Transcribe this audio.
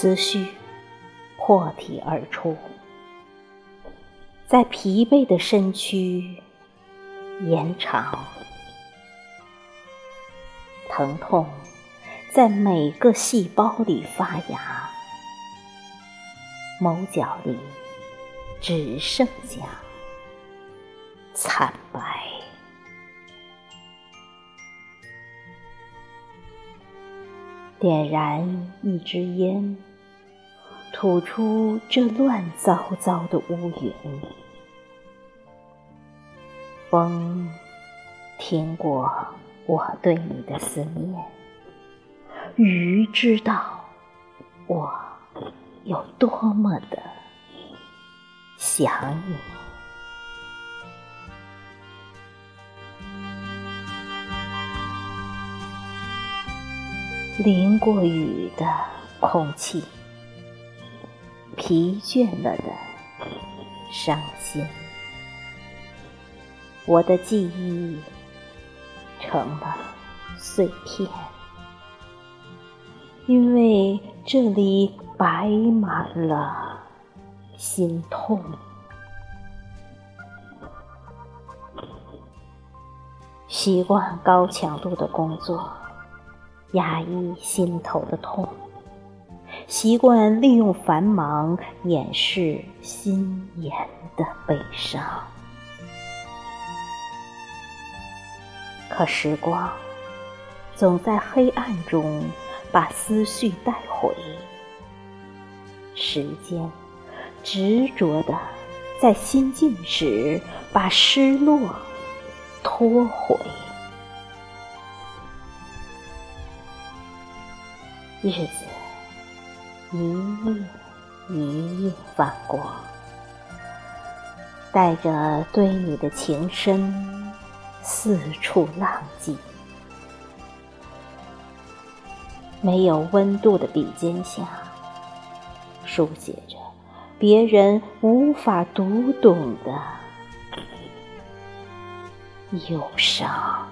思绪破体而出，在疲惫的身躯延长，疼痛在每个细胞里发芽，眸角里只剩下惨白。点燃一支烟，吐出这乱糟糟的乌云。风听过我对你的思念，雨知道我有多么的想你。淋过雨的空气，疲倦了的伤心，我的记忆成了碎片，因为这里摆满了心痛。习惯高强度的工作。压抑心头的痛，习惯利用繁忙掩饰心眼的悲伤。可时光总在黑暗中把思绪带回，时间执着的在心静时把失落拖回。日子一夜一夜翻过，带着对你的情深，四处浪迹。没有温度的笔尖下，书写着别人无法读懂的忧伤。